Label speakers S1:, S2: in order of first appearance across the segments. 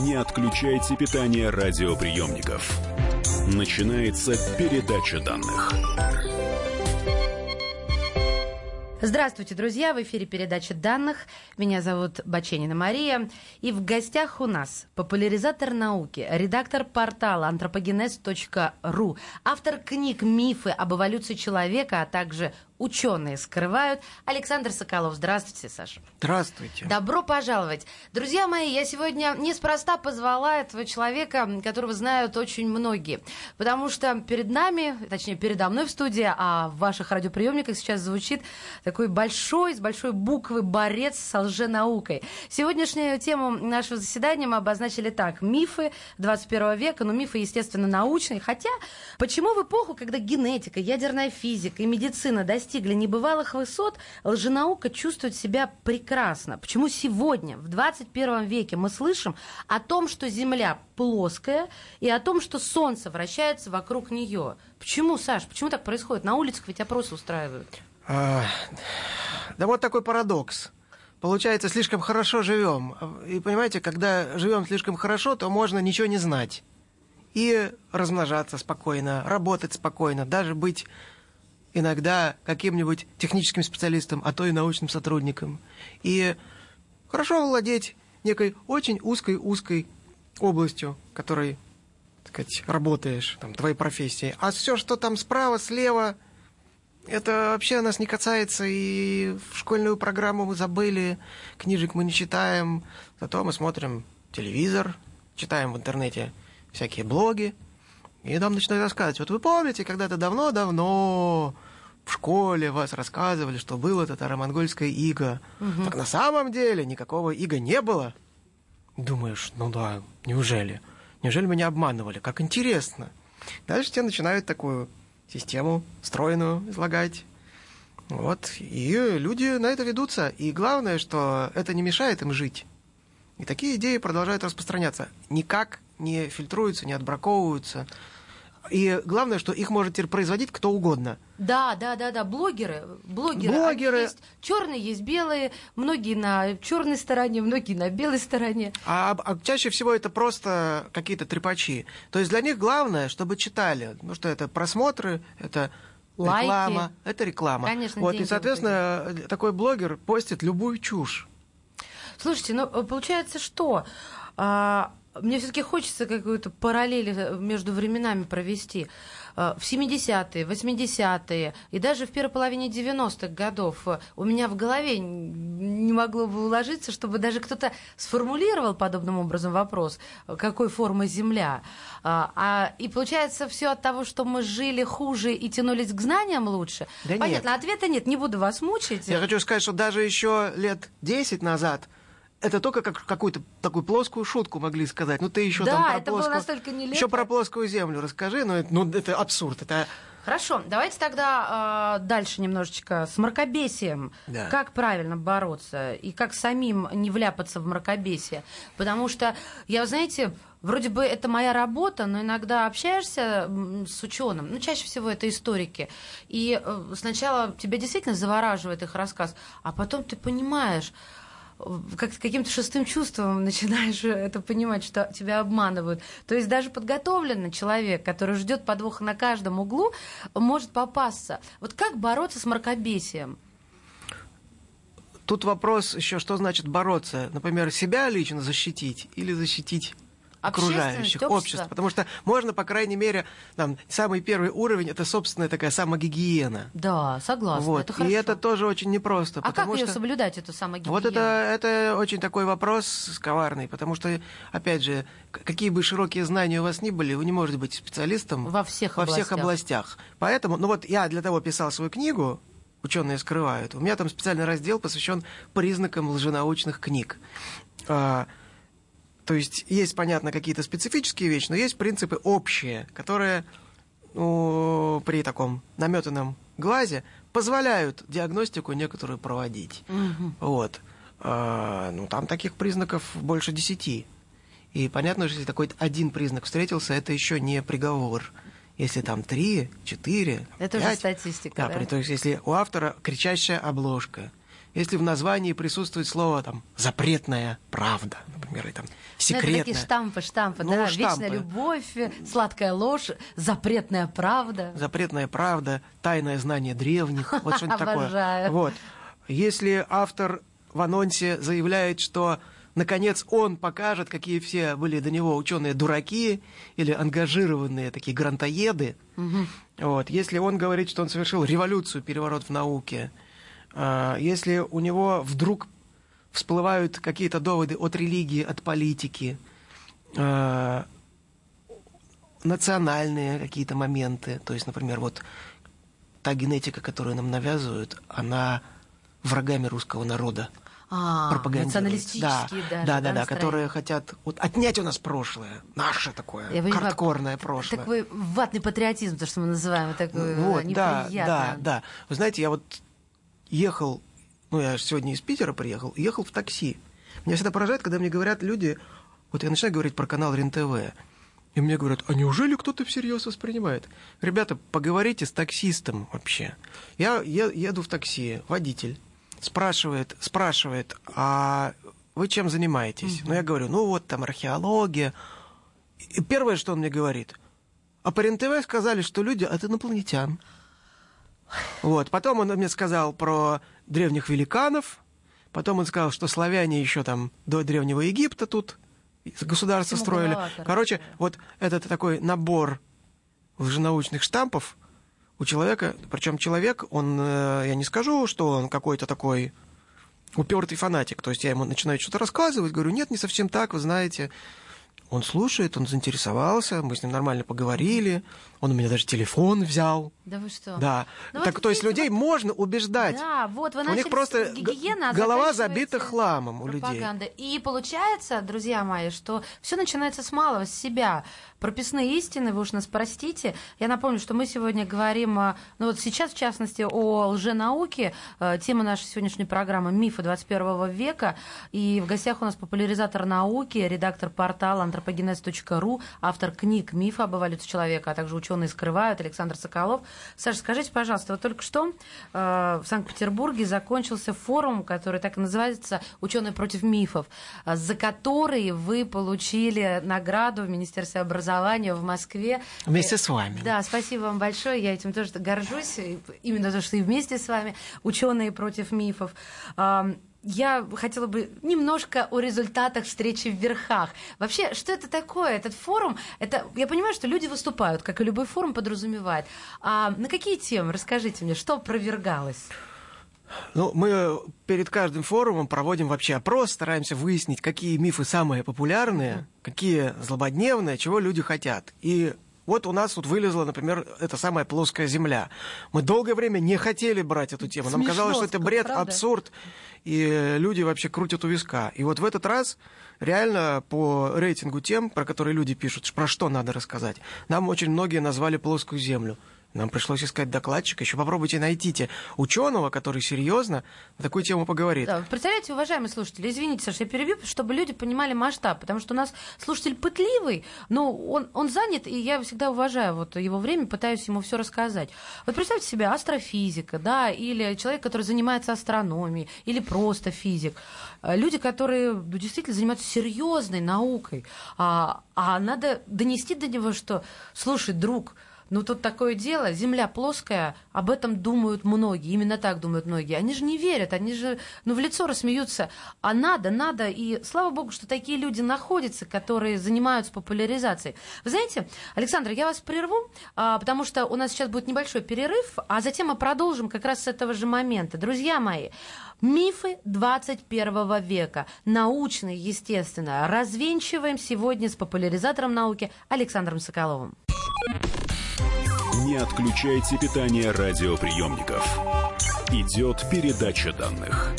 S1: Не отключайте питание радиоприемников. Начинается передача данных.
S2: Здравствуйте, друзья! В эфире передача данных. Меня зовут Баченина Мария. И в гостях у нас популяризатор науки, редактор портала anthropogenes.ru, автор книг «Мифы об эволюции человека», а также ученые скрывают. Александр Соколов. Здравствуйте, Саша.
S3: Здравствуйте.
S2: Добро пожаловать. Друзья мои, я сегодня неспроста позвала этого человека, которого знают очень многие. Потому что перед нами, точнее, передо мной в студии, а в ваших радиоприемниках сейчас звучит такой большой, с большой буквы борец с лженаукой. Сегодняшнюю тему нашего заседания мы обозначили так. Мифы 21 века, но мифы, естественно, научные. Хотя, почему в эпоху, когда генетика, ядерная физика и медицина достигли достигли небывалых высот, лженаука чувствует себя прекрасно. Почему сегодня, в 21 веке, мы слышим о том, что Земля плоская, и о том, что Солнце вращается вокруг нее? Почему, Саш, почему так происходит? На улицах ведь опросы устраивают.
S3: А, да вот такой парадокс. Получается, слишком хорошо живем. И понимаете, когда живем слишком хорошо, то можно ничего не знать. И размножаться спокойно, работать спокойно, даже быть иногда каким-нибудь техническим специалистом, а то и научным сотрудником. И хорошо владеть некой очень узкой-узкой областью, которой, так сказать, работаешь, там, твоей профессии. А все, что там справа, слева, это вообще нас не касается, и в школьную программу мы забыли, книжек мы не читаем, зато мы смотрим телевизор, читаем в интернете всякие блоги, и нам начинают рассказывать. Вот вы помните, когда-то давно-давно в школе вас рассказывали, что было татаро-монгольское иго. Угу. Так на самом деле никакого иго не было. Думаешь, ну да, неужели? Неужели меня обманывали? Как интересно. Дальше тебе начинают такую систему стройную излагать. Вот, и люди на это ведутся. И главное, что это не мешает им жить. И такие идеи продолжают распространяться. Никак не фильтруются, не отбраковываются. И главное, что их может теперь производить кто угодно.
S2: Да, да, да, да. Блогеры, блогеры.
S3: Блогеры.
S2: Есть черные, есть белые. Многие на черной стороне, многие на белой стороне.
S3: А, а чаще всего это просто какие-то трепачи. То есть для них главное, чтобы читали. Ну что это просмотры, это Лайки. реклама, это реклама.
S2: Конечно.
S3: Вот и соответственно такой блогер постит любую чушь.
S2: Слушайте, ну получается что? А, мне все-таки хочется какую-то параллель э, между временами провести. Э, в 70-е, 80-е и даже в первой половине 90-х годов э, у меня в голове не могло бы уложиться, чтобы даже кто-то сформулировал подобным образом вопрос, какой формы Земля. А, и получается все от того, что мы жили хуже и тянулись к знаниям лучше.
S3: Да
S2: Понятно,
S3: нет.
S2: ответа нет, не буду вас мучить.
S3: Я хочу сказать, что даже еще лет 10 назад это только как какую-то такую плоскую шутку могли сказать. Ну, ты еще
S2: да,
S3: там про
S2: это
S3: плоскую...
S2: было настолько нелепо.
S3: Еще про плоскую землю расскажи, но это, ну, это абсурд. Это...
S2: Хорошо, давайте тогда э, дальше немножечко с мракобесием.
S3: Да.
S2: Как правильно бороться и как самим не вляпаться в мракобесие? Потому что, я, знаете, вроде бы это моя работа, но иногда общаешься с ученым, ну, чаще всего это историки, и э, сначала тебя действительно завораживает их рассказ, а потом ты понимаешь, как каким-то шестым чувством начинаешь это понимать, что тебя обманывают. То есть даже подготовленный человек, который ждет подвоха на каждом углу, может попасться. Вот как бороться с мракобесием?
S3: Тут вопрос еще, что значит бороться? Например, себя лично защитить или защитить окружающих,
S2: общество.
S3: общества. Потому что можно, по крайней мере, там, самый первый уровень это собственная такая самогигиена.
S2: Да, согласна.
S3: Вот.
S2: Это хорошо.
S3: И это тоже очень непросто.
S2: А как
S3: что...
S2: ее соблюдать, эту самогигиену?
S3: Вот это, это очень такой вопрос коварный, потому что, опять же, какие бы широкие знания у вас ни были, вы не можете быть специалистом
S2: во всех
S3: во
S2: областях.
S3: всех областях. Поэтому, ну вот я для того писал свою книгу, ученые скрывают. У меня там специальный раздел посвящен признакам лженаучных книг. То есть есть, понятно, какие-то специфические вещи, но есть принципы общие, которые ну, при таком наметанном глазе позволяют диагностику некоторую проводить.
S2: Угу.
S3: Вот. А, ну, там таких признаков больше десяти. И понятно, что если такой один признак встретился, это еще не приговор. Если там три, четыре,
S2: Это
S3: пять,
S2: уже статистика,
S3: да,
S2: да?
S3: при- То есть если у автора кричащая обложка, если в названии присутствует слово там «запретная правда», например, и там
S2: Ну,
S3: секретная.
S2: это такие штампы, штампы,
S3: Ну,
S2: да.
S3: штампы.
S2: Вечная любовь, сладкая ложь, запретная правда.
S3: Запретная правда, тайное знание древних, вот что-нибудь такое. Вот. Если автор в анонсе заявляет, что наконец он покажет, какие все были до него ученые дураки или ангажированные такие грантоеды, вот. если он говорит, что он совершил революцию, переворот в науке, если у него вдруг всплывают какие-то доводы от религии, от политики, а, национальные какие-то моменты. То есть, например, вот та генетика, которую нам навязывают, она врагами русского народа
S2: А, националистические
S3: да,
S2: даже,
S3: да, да, да,
S2: настроения.
S3: которые хотят вот, отнять у нас прошлое, наше такое,
S2: Я понимаю,
S3: хардкорное прошлое.
S2: Такой ватный патриотизм, то, что мы называем, такой
S3: Вот,
S2: э,
S3: да, да, да. Вы знаете, я вот ехал, ну, я сегодня из Питера приехал, ехал в такси. Меня всегда поражает, когда мне говорят люди, вот я начинаю говорить про канал РЕН-ТВ, и мне говорят, а неужели кто-то всерьез воспринимает? Ребята, поговорите с таксистом вообще. Я е- еду в такси, водитель спрашивает, спрашивает, а вы чем занимаетесь? Ну, я говорю, ну, вот там археология. И первое, что он мне говорит, а по РЕН-ТВ сказали, что люди от инопланетян. Вот. Потом он мне сказал про древних великанов. Потом он сказал, что славяне еще там до Древнего Египта тут государство строили.
S2: Короче,
S3: вот этот такой набор лженаучных штампов у человека, причем человек, он, э, я не скажу, что он какой-то такой упертый фанатик. То есть я ему начинаю что-то рассказывать, говорю, нет, не совсем так, вы знаете. Он слушает, он заинтересовался, мы с ним нормально поговорили, он у меня даже телефон взял.
S2: Да вы что?
S3: Да.
S2: Ну,
S3: так
S2: вот
S3: то есть людей можно убеждать.
S2: Да, вот вы
S3: у них просто
S2: с гигиены, а
S3: г- голова забита хламом у людей.
S2: И получается, друзья мои, что все начинается с малого, с себя. Прописные истины, вы уж нас простите. Я напомню, что мы сегодня говорим, а, ну вот сейчас, в частности, о лженауке. Э, Тема нашей сегодняшней программы «Мифы 21 века». И в гостях у нас популяризатор науки, редактор портала антропогенез.ру, автор книг «Мифы об эволюции человека», а также «Ученые скрывают» Александр Соколов. Саша, скажите, пожалуйста, вот только что э, в Санкт-Петербурге закончился форум, который так и называется «Ученые против мифов», э, за который вы получили награду в Министерстве образования в Москве.
S3: Вместе с вами.
S2: Да, спасибо вам большое. Я этим тоже горжусь. Именно то, что и вместе с вами ученые против мифов. Я хотела бы немножко о результатах встречи в верхах. Вообще, что это такое? Этот форум, это, я понимаю, что люди выступают, как и любой форум подразумевает. А на какие темы? Расскажите мне, что опровергалось?
S3: Ну, мы перед каждым форумом проводим вообще опрос, стараемся выяснить, какие мифы самые популярные, какие злободневные, чего люди хотят. И вот у нас тут вылезла, например, эта самая плоская земля. Мы долгое время не хотели брать эту тему. Нам
S2: Смешно,
S3: казалось, что это бред,
S2: правда?
S3: абсурд, и люди вообще крутят у виска. И вот в этот раз реально по рейтингу тем, про которые люди пишут, про что надо рассказать, нам очень многие назвали плоскую землю. Нам пришлось искать докладчика. Еще попробуйте найдите ученого, который серьезно на такую тему поговорит.
S2: Да, представляете, уважаемые слушатели, извините, Саша, я перебью, чтобы люди понимали масштаб, потому что у нас слушатель пытливый, но он, он занят, и я всегда уважаю вот его время, пытаюсь ему все рассказать. Вот представьте себе астрофизика, да, или человек, который занимается астрономией, или просто физик. Э, Люди, которые ну, действительно занимаются серьезной наукой, а, а надо донести до него, что, слушай, друг, ну тут такое дело, Земля плоская, об этом думают многие, именно так думают многие. Они же не верят, они же ну, в лицо рассмеются. А надо, надо, и слава богу, что такие люди находятся, которые занимаются популяризацией. Вы знаете, Александр, я вас прерву, а, потому что у нас сейчас будет небольшой перерыв, а затем мы продолжим как раз с этого же момента. Друзья мои, мифы 21 века, научные, естественно, развенчиваем сегодня с популяризатором науки Александром Соколовым.
S1: Не отключайте питание радиоприемников. Идет передача данных.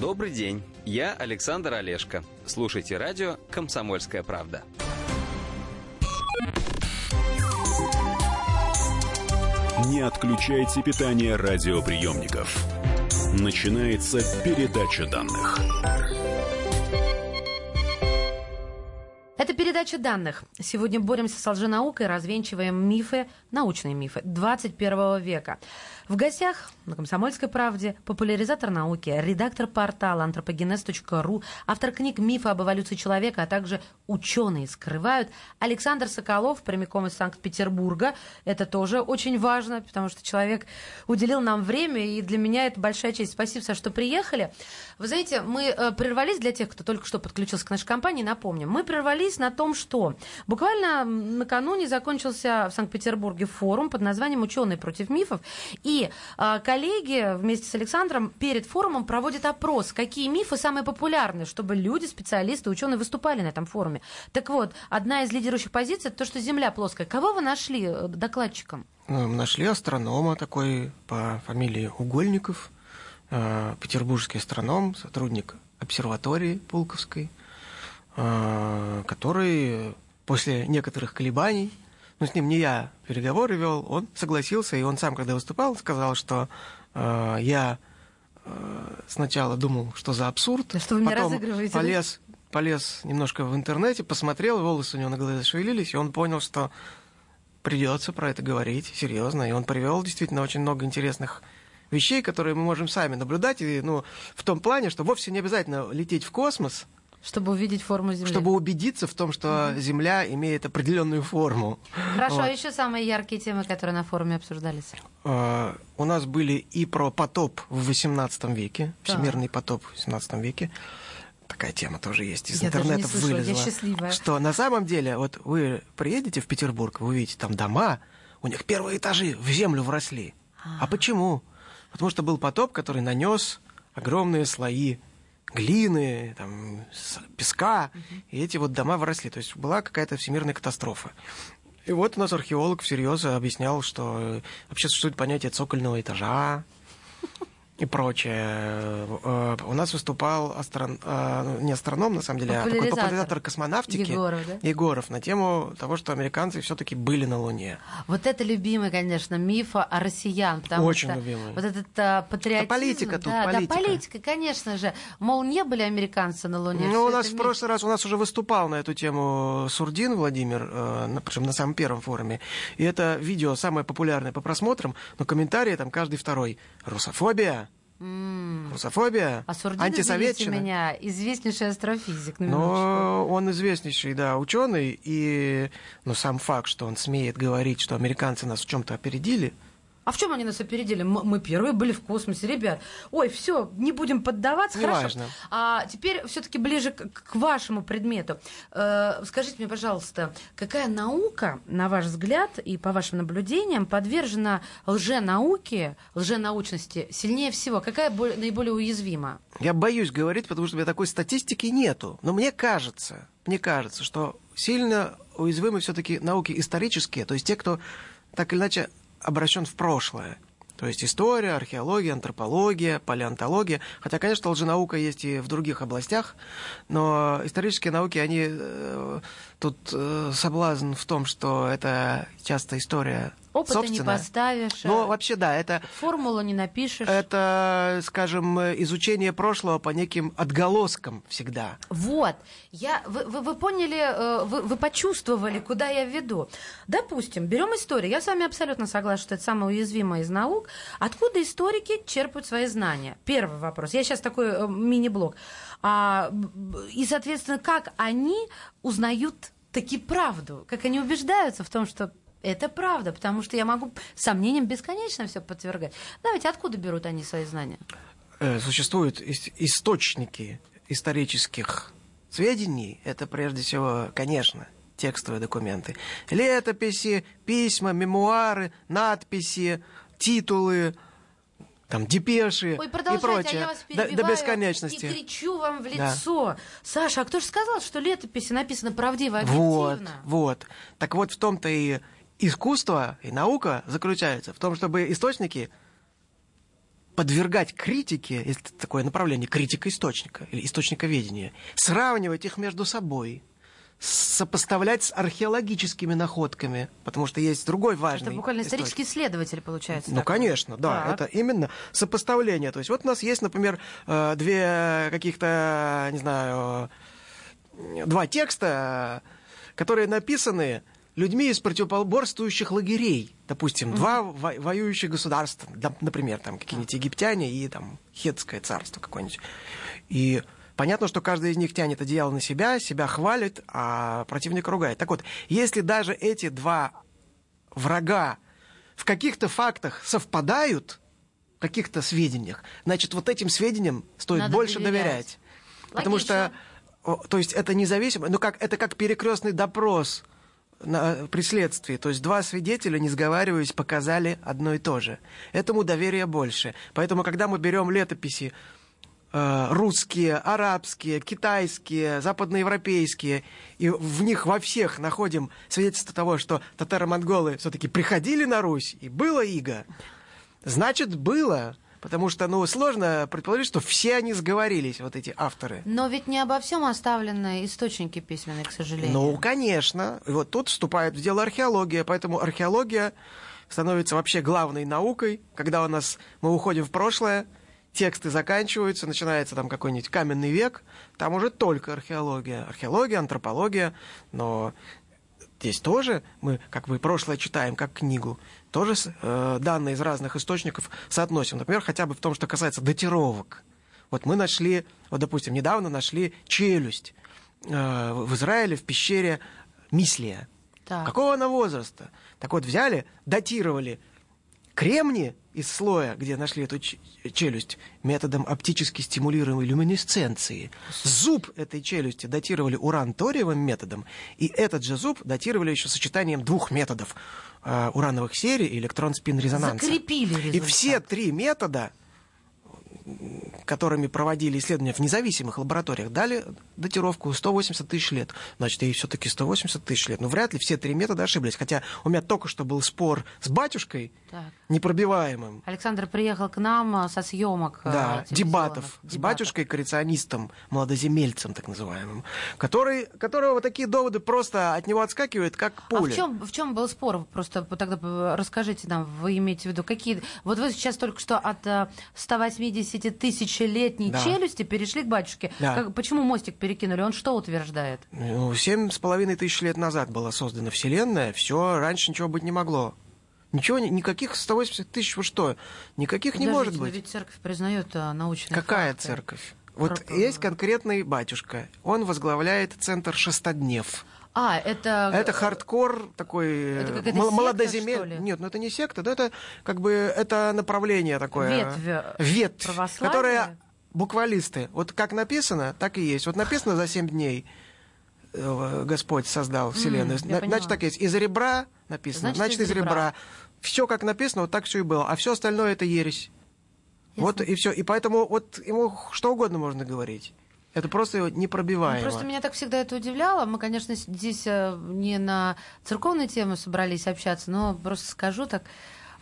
S4: Добрый день, я Александр Олешко. Слушайте радио «Комсомольская правда».
S1: Не отключайте питание радиоприемников. Начинается передача данных.
S2: Это передача данных. Сегодня боремся с лженаукой, развенчиваем мифы, научные мифы 21 века. В гостях на «Комсомольской правде» популяризатор науки, редактор портала anthropogenes.ru, автор книг «Мифы об эволюции человека», а также «Ученые скрывают» Александр Соколов, прямиком из Санкт-Петербурга. Это тоже очень важно, потому что человек уделил нам время, и для меня это большая честь. Спасибо, Саша, что приехали. Вы знаете, мы э, прервались для тех, кто только что подключился к нашей компании, напомним. Мы прервались на том, что буквально накануне закончился в Санкт-Петербурге форум под названием «Ученые против мифов», и э, коллеги вместе с Александром перед форумом проводят опрос, какие мифы самые популярные, чтобы люди, специалисты, ученые выступали на этом форуме. Так вот, одна из лидирующих позиций это то, что Земля плоская. Кого вы нашли э, докладчиком?
S3: Ну, нашли астронома такой по фамилии Угольников, э, петербургский астроном, сотрудник обсерватории Пулковской, э, который после некоторых колебаний, ну, с ним не я переговоры вел, он согласился, и он сам, когда выступал, сказал, что э, я э, сначала думал, что за абсурд,
S2: да что вы меня
S3: потом полез, полез немножко в интернете, посмотрел, волосы у него на голове зашевелились, и он понял, что придется про это говорить серьезно. И он привел действительно очень много интересных вещей, которые мы можем сами наблюдать. И, ну, в том плане, что вовсе не обязательно лететь в космос,
S2: чтобы увидеть форму Земли.
S3: Чтобы убедиться в том, что. Земля имеет определенную форму.
S2: Хорошо, вот. а еще самые яркие темы, которые на форуме обсуждались?
S3: Uh, у нас были и про потоп в XVIII веке, да. всемирный потоп в XVIII веке. Такая тема тоже есть. Из
S2: я
S3: интернета
S2: слышала,
S3: вылезла.
S2: Я счастливая.
S3: Что на самом деле, вот вы приедете в Петербург, вы увидите там дома, у них первые этажи в землю вросли. А, а почему? Потому что был потоп, который нанес огромные слои глины, там, песка, угу. и эти вот дома выросли. То есть была какая-то всемирная катастрофа. И вот у нас археолог всерьез объяснял, что вообще существует понятие цокольного этажа, и прочее. Э, у нас выступал астрон... Э, не астроном, на самом деле, а такой популяризатор космонавтики
S2: Егоров, да?
S3: Егоров на тему того, что американцы все-таки были на Луне.
S2: Вот это любимый, конечно, миф о россиян.
S3: Очень
S2: что
S3: любимый.
S2: Вот этот а, патриотизм.
S3: Это политика тут,
S2: да,
S3: политика.
S2: Да, политика, конечно же. Мол, не были американцы на Луне.
S3: Ну, у нас в прошлый раз, у нас уже выступал на эту тему Сурдин Владимир, э, причем на самом первом форуме. И это видео самое популярное по просмотрам, но комментарии там каждый второй. Русофобия, Mm. Русофобия,
S2: а Сурдин,
S3: антисоветчина.
S2: меня, известнейший астрофизик.
S3: Но он известнейший, да, ученый, и но сам факт, что он смеет говорить, что американцы нас в чем-то опередили,
S2: а в чем они нас опередили? Мы первые были в космосе, ребят. Ой, все, не будем поддаваться.
S3: Не
S2: Хорошо.
S3: важно.
S2: А теперь все-таки ближе к, к вашему предмету. Э, скажите мне, пожалуйста, какая наука, на ваш взгляд и по вашим наблюдениям, подвержена лженауке, лженаучности сильнее всего? Какая более, наиболее уязвима?
S3: Я боюсь говорить, потому что у меня такой статистики нету. Но мне кажется, мне кажется, что сильно уязвимы все-таки науки исторические, то есть те, кто так или иначе обращен в прошлое. То есть история, археология, антропология, палеонтология. Хотя, конечно, лженаука есть и в других областях, но исторические науки, они э, тут э, соблазн в том, что это часто история
S2: Опыта
S3: собственная.
S2: не поставишь.
S3: Ну, вообще, да, это...
S2: Формулу не напишешь.
S3: Это, скажем, изучение прошлого по неким отголоскам всегда.
S2: Вот. Я, вы, вы, вы поняли, э, вы, вы почувствовали, куда я веду. Допустим, берем историю. Я с вами абсолютно согласна, что это самая уязвимая из наук. Откуда историки черпают свои знания? Первый вопрос. Я сейчас такой э, мини-блок. А, и, соответственно, как они узнают таки правду? Как они убеждаются в том, что это правда, потому что я могу сомнением бесконечно все подвергать. Давайте, откуда берут они свои знания?
S3: Э, существуют источники исторических сведений. Это прежде всего, конечно, текстовые документы. Летописи, письма, мемуары, надписи, титулы, там депеши
S2: Ой,
S3: и прочее.
S2: А я вас
S3: до, до бесконечности.
S2: И кричу вам в лицо. Да. Саша, а кто же сказал, что летописи написано правдиво, объективно?
S3: Вот, вот. Так вот в том-то и искусство и наука заключаются в том, чтобы источники подвергать критике, если такое направление, критика источника или источниковедения, сравнивать их между собой, сопоставлять с археологическими находками, потому что есть другой важный.
S2: Это буквально исторический источник. исследователь получается.
S3: Ну, такой. конечно, да, так. это именно сопоставление. То есть вот у нас есть, например, э, две каких-то, не знаю, два текста, которые написаны людьми из противоборствующих лагерей. Допустим, два во- воюющих государства, да, например, там какие-нибудь египтяне и там хетское царство какое-нибудь. И понятно, что каждый из них тянет одеяло на себя, себя хвалит, а противника ругает. Так вот, если даже эти два врага в каких-то фактах совпадают, в каких-то сведениях, значит, вот этим сведениям стоит
S2: Надо
S3: больше
S2: доверять.
S3: доверять. Потому что, то есть это независимо, ну как, это как перекрестный допрос на, при следствии. То есть два свидетеля, не сговариваясь, показали одно и то же. Этому доверия больше. Поэтому, когда мы берем летописи э, русские, арабские, китайские, западноевропейские, и в них во всех находим свидетельство того, что татаро-монголы все-таки приходили на Русь, и было иго, значит, было. Потому что, ну, сложно предположить, что все они сговорились, вот эти авторы.
S2: Но ведь не обо всем оставлены источники письменные, к сожалению.
S3: Ну, конечно. И вот тут вступает в дело археология, поэтому археология становится вообще главной наукой, когда у нас мы уходим в прошлое, тексты заканчиваются, начинается там какой-нибудь каменный век, там уже только археология. Археология, антропология, но здесь тоже мы как бы прошлое читаем как книгу, тоже э, данные из разных источников соотносим. Например, хотя бы в том, что касается датировок. Вот мы нашли, вот, допустим, недавно нашли челюсть э, в Израиле в пещере Мислия.
S2: Так.
S3: Какого она возраста? Так вот, взяли, датировали кремни из слоя, где нашли эту челюсть, методом оптически стимулируемой люминесценции. Зуб этой челюсти датировали уран-ториевым методом, и этот же зуб датировали еще сочетанием двух методов урановых серий и электрон-спин-резонанса.
S2: Закрепили
S3: И
S2: результат.
S3: все три метода, которыми проводили исследования в независимых лабораториях, дали датировку 180 тысяч лет. Значит, и все-таки 180 тысяч лет. Но вряд ли все три метода ошиблись. Хотя у меня только что был спор с батюшкой
S2: так.
S3: непробиваемым.
S2: Александр приехал к нам а, со съемок. А,
S3: да,
S2: дебатов,
S3: дебатов. С
S2: батюшкой
S3: коррекционистом, молодоземельцем так называемым, который, которого вот такие доводы просто от него отскакивают, как пуля.
S2: А в чем, в чем был спор? Просто тогда э, расскажите нам, вы имеете в виду, какие... Вот вы сейчас только что от э, 180 эти тысячелетние
S3: да.
S2: челюсти перешли к батюшке.
S3: Да.
S2: Как, почему мостик перекинули? Он что утверждает?
S3: Ну, семь с половиной тысяч лет назад была создана Вселенная, все раньше ничего быть не могло. Ничего, никаких 180 тысяч, вы что? Никаких
S2: Подождите,
S3: не
S2: может
S3: быть.
S2: Ведь церковь признает а, научные
S3: Какая
S2: факты?
S3: церковь? Вот
S2: Про...
S3: есть конкретный батюшка. Он возглавляет центр шестоднев.
S2: А, это...
S3: Это хардкор такой э,
S2: Это какая-то
S3: мол- молодоземель-? Нет, ну это не секта, да, это как бы это направление такое.
S2: Ветвь, э,
S3: Ветвь,
S2: православия?
S3: которая буквалисты. Вот как написано, так и есть. Вот написано за семь дней э, Господь создал Вселенную.
S2: поняла.
S3: Значит, так и есть. Из ребра написано,
S2: Значит,
S3: значит,
S2: из
S3: из
S2: ребра.
S3: ребра. Все как написано, вот так все и было. А все остальное это ересь. Вот и все. И поэтому вот ему что угодно можно говорить. Это просто
S2: Ну,
S3: непробиваемо.
S2: Просто меня так всегда это удивляло. Мы, конечно, здесь э, не на церковные темы собрались общаться, но просто скажу так.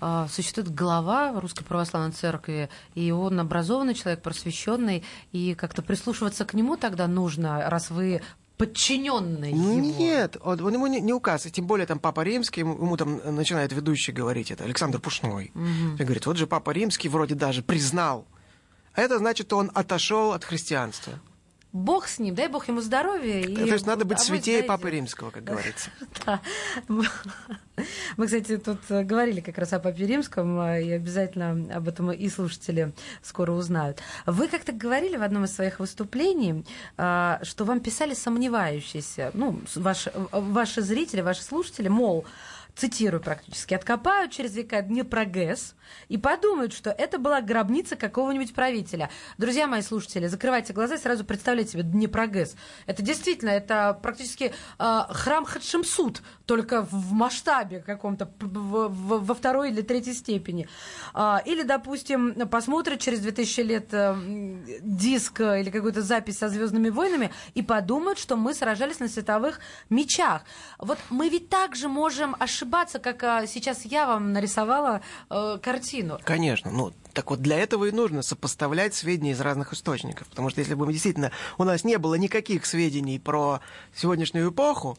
S2: э, Существует глава Русской Православной Церкви, и он образованный человек, просвещенный, и как-то прислушиваться к нему тогда нужно, раз вы подчиненный
S3: Ну,
S2: его.
S3: Нет, он, он ему не, не указ. И тем более там Папа Римский, ему, ему там начинает ведущий говорить это, Александр Пушной.
S2: Мгм.
S3: И говорит, вот же Папа Римский вроде даже признал. А это значит, он отошел от христианства.
S2: Бог с ним, дай Бог ему здоровья. И
S3: То есть надо быть
S2: авось
S3: святее
S2: дойдет.
S3: Папы Римского, как говорится.
S2: Да. Мы, кстати, тут э, говорили как раз о Папе Римском, э, и обязательно об этом и слушатели скоро узнают. Вы как-то говорили в одном из своих выступлений, э, что вам писали сомневающиеся, ну, ваши зрители, ваши слушатели, мол, цитирую практически, откопают через века Днепрогэс и подумают, что это была гробница какого-нибудь правителя. Друзья мои слушатели, закрывайте глаза и сразу представляйте себе Днепрогэс. Это действительно, это практически э, храм Хатшемсут, только в масштабе каком-то, в- в- во второй или третьей степени. А, или, допустим, посмотрят через 2000 лет э, диск э, или какую-то запись со Звездными войнами и подумают, что мы сражались на световых мечах. Вот мы ведь также можем ошибаться, как а, сейчас я вам нарисовала э, картину.
S3: Конечно. Ну, так вот для этого и нужно сопоставлять сведения из разных источников. Потому что если бы мы действительно у нас не было никаких сведений про сегодняшнюю эпоху,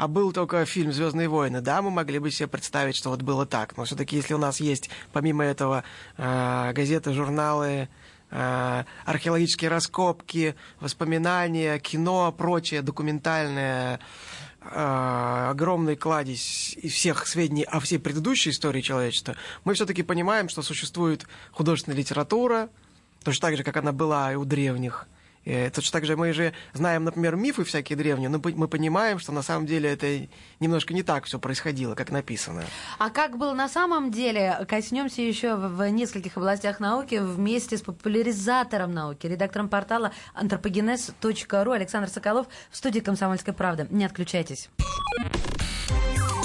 S3: а был только фильм Звездные войны, да, мы могли бы себе представить, что вот было так. Но все-таки, если у нас есть, помимо этого, э, газеты, журналы, э, археологические раскопки, воспоминания, кино, прочее документальное, огромный кладезь из всех сведений о всей предыдущей истории человечества, мы все-таки понимаем, что существует художественная литература, точно так же, как она была и у древних – точно так же мы же знаем, например, мифы всякие древние, но мы понимаем, что на самом деле это немножко не так все происходило, как написано.
S2: А как было на самом деле, коснемся еще в нескольких областях науки вместе с популяризатором науки, редактором портала антропогенез.ру Александр Соколов в студии «Комсомольской правды». Не отключайтесь.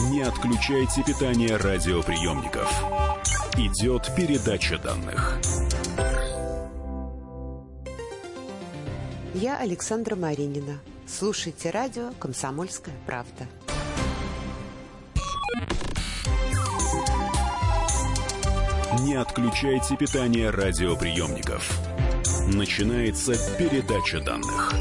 S1: Не отключайте питание радиоприемников. Идет передача данных.
S5: Я Александра Маринина. Слушайте радио «Комсомольская правда».
S1: Не отключайте питание радиоприемников. Начинается передача данных.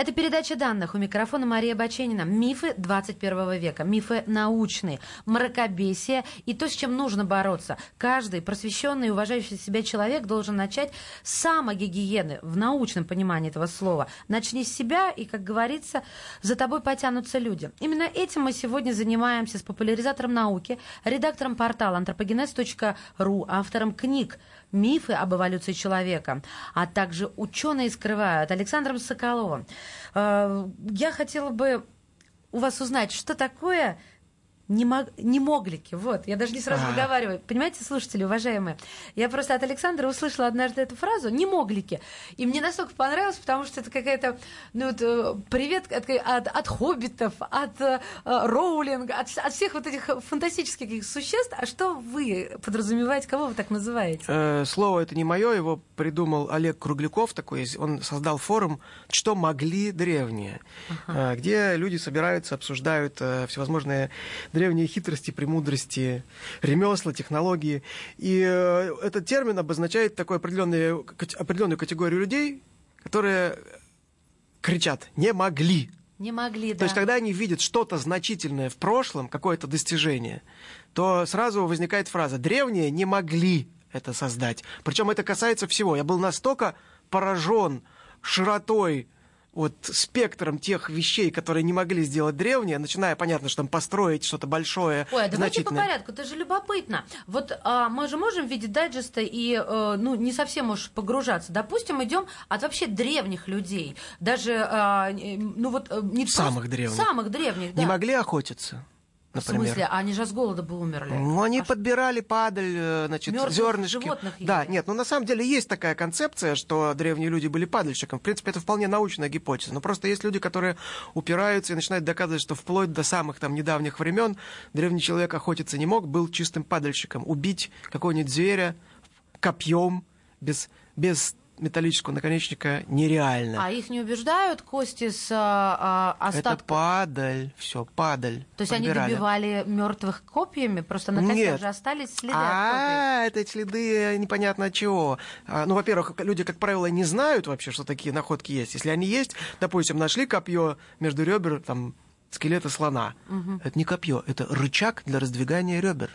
S2: Это передача данных. У микрофона Мария Баченина. Мифы 21 века. Мифы научные. Мракобесие и то, с чем нужно бороться. Каждый просвещенный и уважающий себя человек должен начать с самогигиены в научном понимании этого слова. Начни с себя, и, как говорится, за тобой потянутся люди. Именно этим мы сегодня занимаемся с популяризатором науки, редактором портала антропогенез.ру, автором книг мифы об эволюции человека, а также ученые скрывают Александром Соколовым. Э, я хотела бы у вас узнать, что такое не, мог, не моглики. Вот, я даже не сразу а. выговариваю. Понимаете, слушатели, уважаемые, я просто от Александра услышала однажды эту фразу «не моглики». И мне настолько понравилось, потому что это какая-то, ну, вот, э, привет от, от, от хоббитов, от э, роулинга, от, от всех вот этих фантастических существ. А что вы подразумеваете, кого вы так называете?
S3: Э, слово это не мое, его придумал Олег Кругляков такой, он создал форум «Что могли древние», ага. э, где люди собираются, обсуждают э, всевозможные древние хитрости, премудрости, ремесла, технологии. И э, этот термин обозначает такую определенную, определенную категорию людей, которые кричат «не могли».
S2: Не могли, да.
S3: То есть, когда они видят что-то значительное в прошлом, какое-то достижение, то сразу возникает фраза «древние не могли это создать». Причем это касается всего. Я был настолько поражен широтой вот спектром тех вещей, которые не могли сделать древние, начиная, понятно, что там построить что-то большое,
S2: Ой, а давайте по порядку, это же любопытно. Вот а, мы же можем видеть дайджесты и, э, ну, не совсем можешь погружаться. Допустим, идем от вообще древних людей, даже, а, ну вот... Э,
S3: не самых просто... древних.
S2: Самых древних, да.
S3: Не могли охотиться например.
S2: В смысле? Они же с голода бы умерли.
S3: Ну, они а подбирали падаль, э, значит, Мёртвых зернышки.
S2: животных ели.
S3: Да, нет, ну на самом деле есть такая концепция, что древние люди были падальщиками. В принципе, это вполне научная гипотеза. Но просто есть люди, которые упираются и начинают доказывать, что вплоть до самых там недавних времен древний человек охотиться не мог, был чистым падальщиком. Убить какого-нибудь зверя копьем без, без металлического наконечника нереально.
S2: А их не убеждают кости с а, а остатками?
S3: Это падаль, все, падаль.
S2: То есть подбирали. они добивали мертвых копьями, просто на костях же остались следы А,
S3: это следы непонятно от чего. А, ну, во-первых, люди, как правило, не знают вообще, что такие находки есть. Если они есть, допустим, нашли копье между ребер, там, скелета слона. Угу. Это не копье, это рычаг для раздвигания ребер.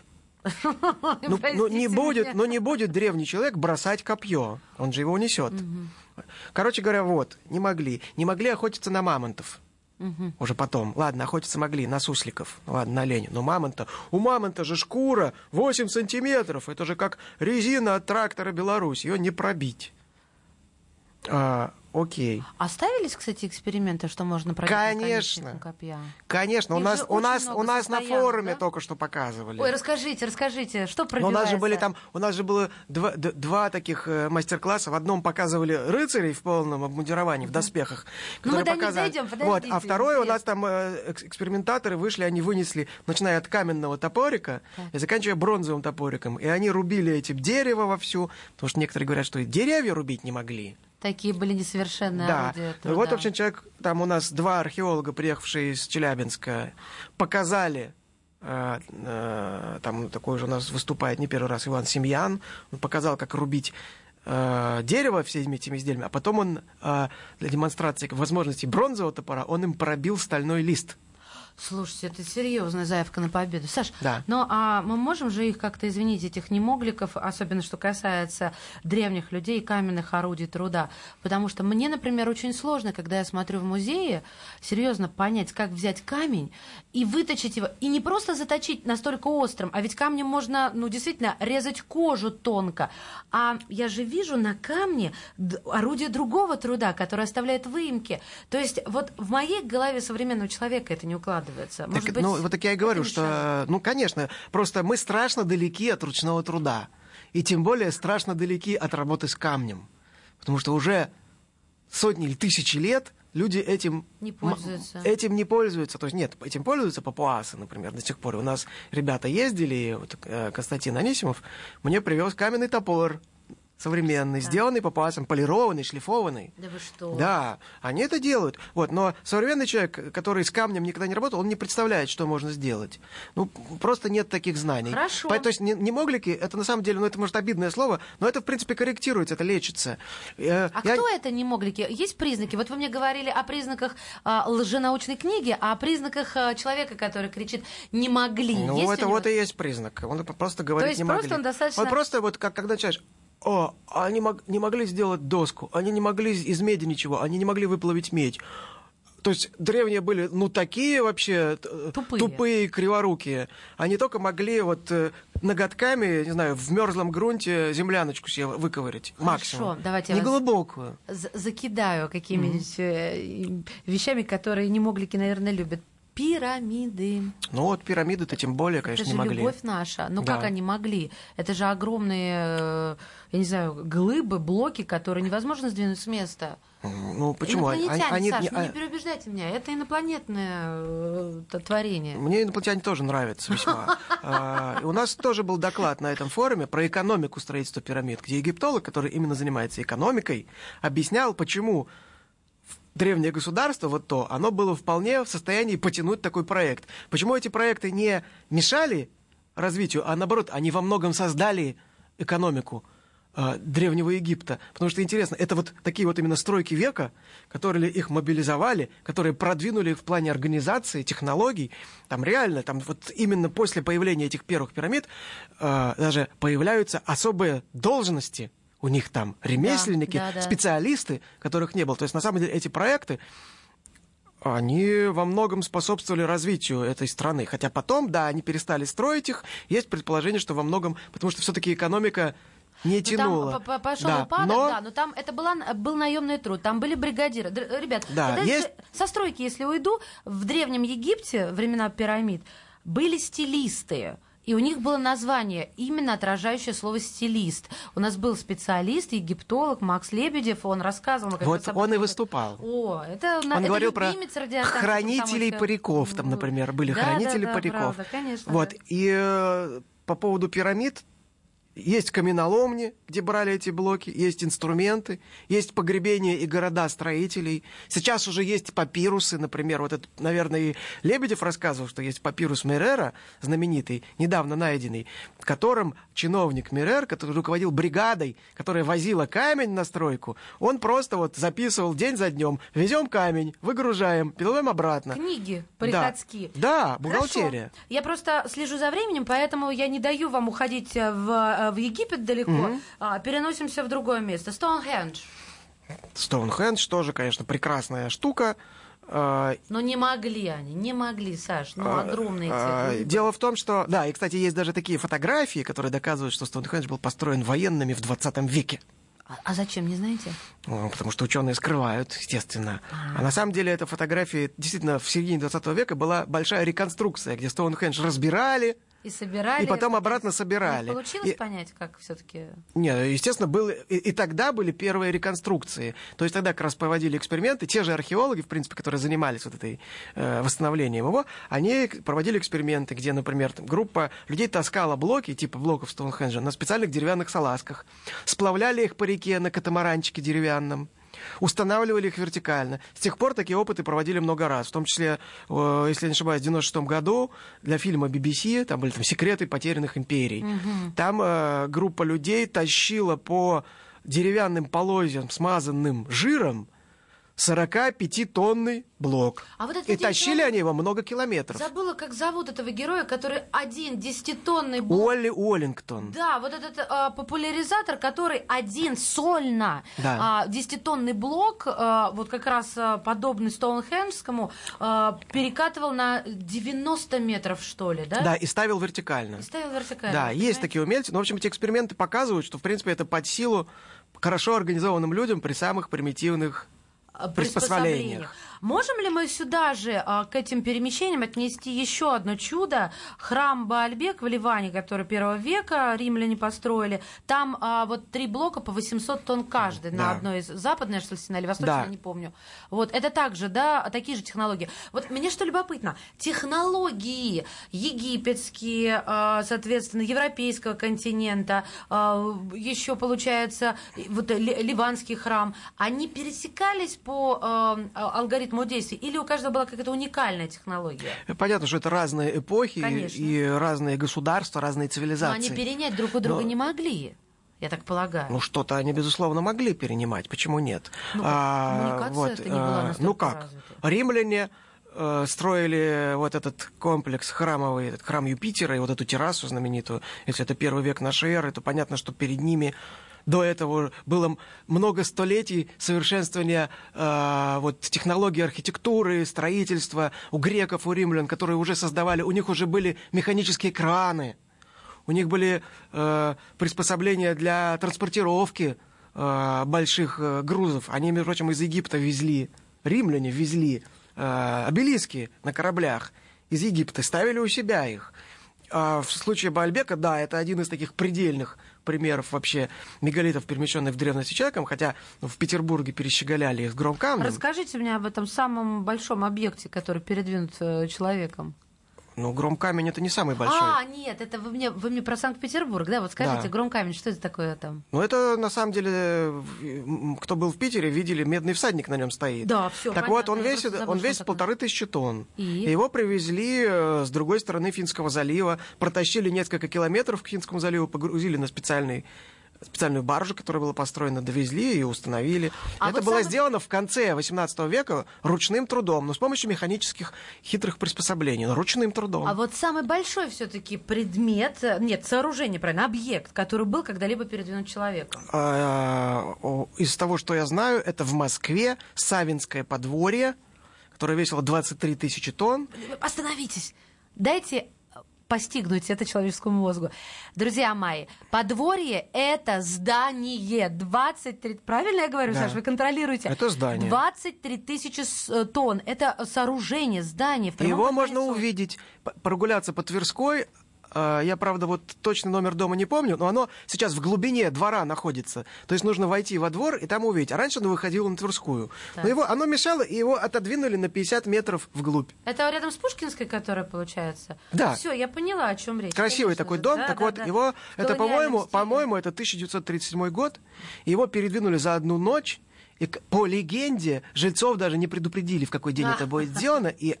S3: Ну, ну, не будет, но не будет древний человек бросать копье. Он же его унесет. Угу. Короче говоря, вот, не могли. Не могли охотиться на мамонтов. Угу. Уже потом. Ладно, охотиться могли на сусликов. Ладно, на оленя. Но мамонта... У мамонта же шкура 8 сантиметров. Это же как резина от трактора Беларусь. Ее не пробить. А, Окей.
S2: Оставились, кстати, эксперименты, что можно
S3: пробить Конечно.
S2: копья?
S3: Конечно. у нас, у нас, у нас на форуме да? только что показывали.
S2: Ой, расскажите, расскажите, что пробивается?
S3: Но у нас же были там, у нас же было два, два таких э, мастер-класса. В одном показывали рыцарей в полном обмундировании, в доспехах.
S2: Ну, мы до них дойдем,
S3: Вот, а второе у нас там э, экспериментаторы вышли, они вынесли, начиная от каменного топорика так. и заканчивая бронзовым топориком. И они рубили эти дерево вовсю, потому что некоторые говорят, что и деревья рубить не могли.
S2: Такие были несовершенные
S3: да.
S2: орудия
S3: труда. Вот, в общем, человек, там у нас два археолога, приехавшие из Челябинска, показали э, э, там такой же у нас выступает не первый раз Иван Семьян, он показал, как рубить э, дерево всеми этими изделиями, а потом он э, для демонстрации возможности бронзового топора, он им пробил стальной лист.
S2: Слушайте, это серьезная заявка на победу. Саш,
S3: Да.
S2: ну а мы можем же их как-то извинить, этих немогликов, особенно что касается древних людей и каменных орудий труда? Потому что мне, например, очень сложно, когда я смотрю в музее, серьезно понять, как взять камень и выточить его, и не просто заточить настолько острым, а ведь камнем можно, ну, действительно, резать кожу тонко. А я же вижу на камне орудие другого труда, которое оставляет выемки. То есть вот в моей голове современного человека это не укладывается. Может
S3: Так,
S2: быть,
S3: ну, вот так я и говорю, что,
S2: мешает?
S3: ну, конечно, просто мы страшно далеки от ручного труда. И тем более страшно далеки от работы с камнем. Потому что уже сотни или тысячи лет люди этим
S2: Не пользуются.
S3: Этим не пользуются. То есть нет, этим пользуются папуасы, например, до сих пор. У нас ребята ездили, вот, э, Константин Анисимов мне привез каменный топор современный, сделанный папуасом, полированный, шлифованный.
S2: Да вы что?
S3: Да, они это делают. Вот, но современный человек, который с камнем никогда не работал, он не представляет, что можно сделать. Ну, просто нет таких знаний.
S2: Хорошо.
S3: По- То есть не, не моглики, это на самом деле, ну, это может обидное слово, но это, в принципе, корректируется, это лечится. Э,
S2: А
S3: я-
S2: кто это не моглики? Есть признаки? Вот вы мне говорили о признаках а, лженаучной книги, а о признаках а, человека, который кричит «не могли».
S3: Ну,
S2: Есть
S3: это
S2: него?
S3: вот и есть признак. Он просто говорит
S2: есть
S3: не
S2: просто
S3: могли.
S2: он достаточно-
S3: Вот просто вот как, когда начинаешь, о, они мог- не могли сделать доску, они не могли из меди ничего, они не могли выплавить медь. То есть древние были, ну, такие вообще т-
S2: Тупые.
S3: тупые, криворукие. Они только могли вот э, ноготками, не знаю, в мерзлом грунте земляночку себе выковырять. максимум.
S2: давайте
S3: Не глубокую.
S2: Закидаю какими-нибудь э, и- вещами, которые не моглики, наверное, любят. Пирамиды.
S3: Ну вот пирамиды-то тем более, конечно,
S2: это
S3: не
S2: же
S3: могли.
S2: любовь наша. Ну
S3: Да.
S2: как они могли? Это же огромные, э, я не знаю, глыбы, блоки, которые невозможно сдвинуть с места.
S3: Ну почему? Они-
S2: Инопланетяне,
S3: они-
S2: Саш,
S3: не-
S2: ну не
S3: а-
S2: переубеждайте меня. Это инопланетное э, творение.
S3: Мне инопланетяне тоже нравятся весьма. А, У нас тоже был доклад на этом форуме про экономику строительства пирамид, где египтолог, который именно занимается экономикой, объяснял, почему древнее государство, вот то, оно было вполне в состоянии потянуть такой проект. Почему эти проекты не мешали развитию, а наоборот, они во многом создали экономику э, Древнего Египта. Потому что интересно, это вот такие вот именно стройки века, которые их мобилизовали, которые продвинули в плане организации, технологий. Там реально, там вот именно после появления этих первых пирамид э, даже появляются особые должности у них там, ремесленники,
S2: да, да.
S3: специалисты, которых не было. То есть, на самом деле, эти проекты, они во многом способствовали развитию этой страны. Хотя потом, да, они перестали строить их. Есть предположение, что во многом, потому что все-таки экономика не
S2: Ну,
S3: тянула.
S2: там по- по- пошел
S3: Да,
S2: упадок,
S3: но-
S2: да, но там это была, был наемный труд, там были бригадиры. Ребят,
S3: Да, есть-
S2: со стройки, если уйду, в Древнем Египте, времена пирамид, были стилисты. И у них было название, именно отражающее слово «стилист». У нас был специалист, египтолог Макс Лебедев, он рассказывал... как
S3: Вот он и выступал.
S2: О, это,
S3: Он
S2: это
S3: говорил про хранителей париков, там, например, были
S2: Да,
S3: хранители
S2: да, да,
S3: париков.
S2: правда, конечно,
S3: Вот, и э, по поводу пирамид, есть каменоломни, где брали эти блоки, есть инструменты, есть погребения и города строителей. Сейчас уже есть папирусы, например, вот это, наверное, и Лебедев рассказывал, что есть папирус Мерера, знаменитый, недавно найденный, в котором чиновник Мерер, который руководил бригадой, которая возила камень на стройку, он просто вот записывал день за днем, везем камень, выгружаем, передаем обратно.
S2: Книги
S3: Да.
S2: приходские.
S3: Да, бухгалтерия.
S2: Хорошо. Я просто слежу за временем, поэтому я не даю вам уходить э, в, э, в Египет далеко. А, переносимся в другое место. Стоунхендж.
S3: Стоунхендж тоже, конечно, прекрасная штука. А,
S2: Но не могли они, не могли, Саш. Ну, огромные
S3: а. Дело в том, что... Да, и, кстати, есть даже такие фотографии, которые доказывают, что Стоунхендж был построен военными в 20 веке.
S2: А, а зачем, не знаете?
S3: Ну, потому что ученые скрывают, естественно. А на самом деле эта фотография действительно в середине 20 века была большая реконструкция, где Стоунхендж разбирали,
S2: И собирали.
S3: И потом обратно собирали.
S2: Не получилось
S3: И-
S2: понять, как все-таки.
S3: Не, естественно, был, и, и тогда были первые реконструкции. То есть тогда как раз проводили эксперименты. Те же археологи, в принципе, которые занимались вот этой э, восстановлением его, они проводили эксперименты, где, например, там, группа людей таскала блоки, типа блоков Стоунхенджа, на специальных деревянных салазках, сплавляли их по реке на катамаранчике деревянном, устанавливали их вертикально. С тех пор такие опыты проводили много раз, в том числе, э, если я не ошибаюсь, в 96 году для фильма BBC, там были там секреты потерянных империй. Там э, группа людей тащила по деревянным полозьям, смазанным жиром, 45-тонный блок.
S2: А вот
S3: И тащили они его много километров.
S2: Забыла, как зовут этого героя, который один десятитонный блок.
S3: Олли Уоллингтон.
S2: Да, вот этот а, популяризатор, который один сольно
S3: Да.
S2: а, десятитонный блок, а, вот как раз а, подобный Стоунхенджскому, а, перекатывал на 90 метров, что ли, да?
S3: Да, и ставил вертикально.
S2: И ставил вертикально.
S3: Да, есть
S2: понимаете?
S3: такие умельцы. Но, в общем, эти эксперименты показывают, что, в принципе, это под силу хорошо организованным людям при самых примитивных приспособлениях.
S2: Можем ли мы сюда же а, к этим перемещениям отнести еще одно чудо? Храм Баальбек в Ливане, который первого века римляне построили. Там а, вот три блока по 800 тонн каждый на
S3: Да.
S2: одной из западной, что ли, стена или восточная,
S3: Да.
S2: я не помню. Вот это также, да, такие же технологии. Вот мне что любопытно, технологии египетские, а, соответственно, европейского континента, еще получается вот ли- ливанский храм, они пересекались по а, алгоритму действий или у каждого была какая-то уникальная технология?
S3: Понятно, что это разные эпохи
S2: Конечно.
S3: и разные государства, разные
S2: Но
S3: цивилизации.
S2: они перенять друг у друга
S3: Но-
S2: не могли, я так полагаю.
S3: Ну, что-то они, безусловно, могли перенимать. Почему нет?
S2: Ну, как коммуникация это не была
S3: а,
S2: настолько
S3: Ну как?
S2: развита.
S3: Римляне э, строили вот этот комплекс храмовый, этот храм Юпитера и вот эту террасу знаменитую. Если это первый век нашей эры, то понятно, что перед ними до этого было много столетий совершенствования э, вот, технологий архитектуры, строительства у греков, у римлян, которые уже создавали, у них уже были механические краны, у них были э, приспособления для транспортировки э, больших э, грузов. Они, между прочим, из Египта везли, римляне везли э, обелиски на кораблях из Египта, ставили у себя их. А в случае Баальбека, да, это один из таких предельных примеров вообще мегалитов, перемещенных в древности человеком, хотя в Петербурге перещеголяли их с громкамнем.
S2: Расскажите мне об этом самом большом объекте, который передвинут э, человеком.
S3: Ну, громкамень это не самый большой.
S2: А, нет, это вы мне, вы мне про Санкт-Петербург, да? Вот скажите,
S3: Да.
S2: Громкамень, что это такое там?
S3: Ну, это на самом деле, кто был в Питере, видели, медный всадник на нем стоит.
S2: Да, всё,
S3: Так
S2: понятно,
S3: вот, он весит,
S2: забыла,
S3: он весит полторы тысячи тонн.
S2: И?
S3: Его привезли э, с другой стороны Финского залива, протащили несколько километров к Финскому заливу, погрузили на специальный специальную баржу, которая была построена, довезли и установили.
S2: А
S3: Это
S2: вот
S3: было
S2: самый-
S3: сделано в конце 18 века ручным трудом, но с помощью механических хитрых приспособлений, но ручным трудом.
S2: А вот самый большой все-таки предмет, нет, сооружение, правильно, объект, который был когда-либо передвинут человеком.
S3: А, Из того, что я знаю, это в Москве Савинское подворье, которое весило 23 тысячи тонн.
S2: Остановитесь. Дайте постигнуть это человеческому мозгу. Друзья мои, подворье – это здание. 23... Правильно я говорю,
S3: Да.
S2: Саша? Вы контролируете?
S3: Это здание.
S2: 23 тысячи э, тонн. Это сооружение, здание.
S3: Его можно
S2: слова.
S3: увидеть, прогуляться по Тверской. А, Я, правда, вот точно номер дома не помню, но оно сейчас в глубине двора находится. То есть нужно войти во двор и там увидеть. А раньше оно выходило на Тверскую.
S2: Так.
S3: Но его, оно мешало, и его отодвинули на 50 метров вглубь.
S2: Это рядом с Пушкинской, которая получается?
S3: Да.
S2: Все, я поняла, о чем речь.
S3: Красивый
S2: Конечно
S3: такой дом.
S2: Да,
S3: так
S2: да,
S3: вот,
S2: да.
S3: его,
S2: В
S3: это, по-моему, по-моему, это 1937 год. Его передвинули за одну ночь. И по легенде жильцов даже не предупредили, в какой день это будет сделано. И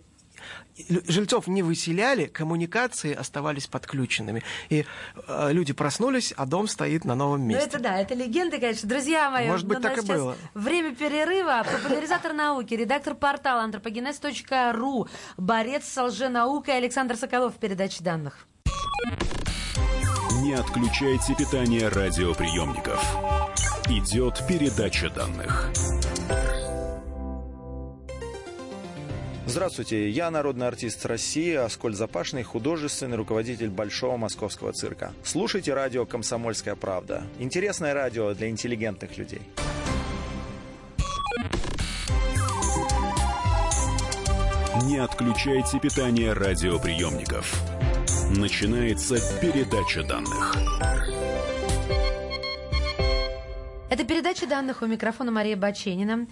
S3: жильцов не выселяли, коммуникации оставались подключенными. И э, люди проснулись, а дом стоит на новом
S2: Ну,
S3: месте.
S2: это да, это легенды, конечно. Друзья мои,
S3: Может быть,
S2: у нас
S3: так и было.
S2: время перерыва. Популяризатор науки, редактор портала антропогенез.ру, борец с лженаукой Александр Соколов в передаче данных.
S1: Не отключайте питание радиоприемников. Идет передача данных.
S6: Здравствуйте, я народный артист России Аскольд Запашный, художественный руководитель Большого Московского цирка. Слушайте радио «Комсомольская правда». Интересное радио для интеллигентных людей.
S1: Не отключайте питание радиоприемников. Начинается передача данных.
S2: Это передача данных у микрофона Мария Баченина.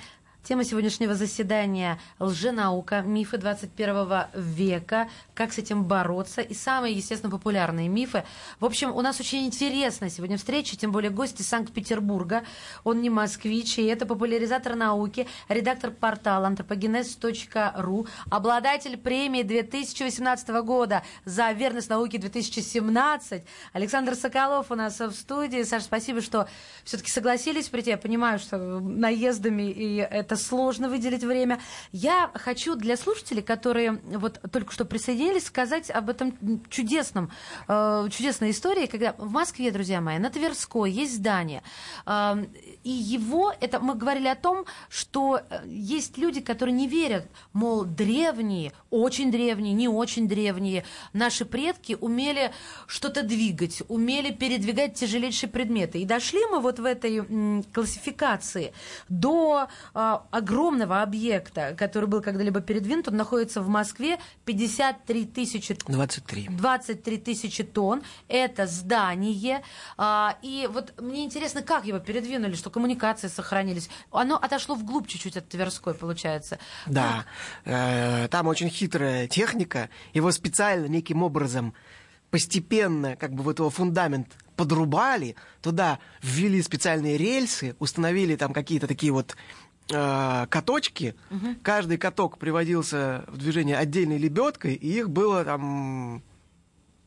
S2: Тема сегодняшнего заседания – лженаука, мифы 21 века, как с этим бороться и самые, естественно, популярные мифы. В общем, у нас очень интересная сегодня встреча, тем более гость из Санкт-Петербурга. Он не москвич, и это популяризатор науки, редактор портала антропогенез.ру, обладатель премии 2018 года за верность науке 2017. Александр Соколов у нас в студии. Саша, спасибо, что все-таки согласились прийти. Я понимаю, что наездами и это как-то сложно выделить время. Я хочу для слушателей, которые вот только что присоединились, сказать об этом чудесном, э, чудесной истории, когда в Москве, друзья мои, на Тверской есть здание, э, и его, это мы говорили о том, что э, есть люди, которые не верят, мол, древние, очень древние, не очень древние, наши предки умели что-то двигать, умели передвигать тяжелейшие предметы. И дошли мы вот в этой классификации до а, огромного объекта, который был когда-либо передвинут, он находится в Москве, 53 тысячи...
S3: 23.
S2: 23 тысячи тонн. Это здание. А, и вот мне интересно, как его передвинули, что коммуникации сохранились. Оно отошло вглубь чуть-чуть от Тверской, получается.
S3: Да, э, там очень хитрая техника. Его специально неким образом постепенно, как бы вот его фундамент подрубали, туда ввели специальные рельсы, установили там какие-то такие вот э, каточки. Каждый каток приводился в движение отдельной лебедкой, и их было там,